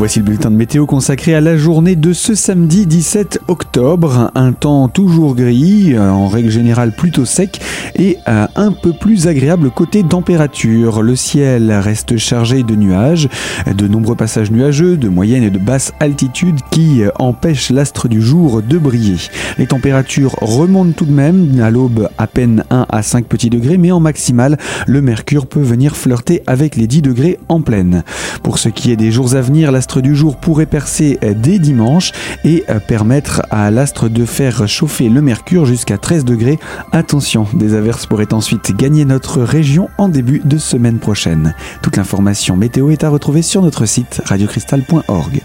Voici le bulletin de météo consacré à la journée de ce samedi 17 octobre. Un temps toujours gris, en règle générale plutôt sec et euh, un peu plus agréable côté température. Le ciel reste chargé de nuages, de nombreux passages nuageux de moyenne et de basse altitude qui euh, empêchent l'astre du jour de briller. Les températures remontent tout de même, à l'aube à peine 1 à 5 petits degrés, mais en maximal, le mercure peut venir flirter avec les 10 degrés en pleine. Pour ce qui est des jours à venir, l'astre du jour pourrait percer dès dimanche et permettre à l'astre de faire chauffer le mercure jusqu'à 13 degrés. Attention, des averses pourraient ensuite gagner notre région en début de semaine prochaine. Toute l'information météo est à retrouver sur notre site radiocristal.org.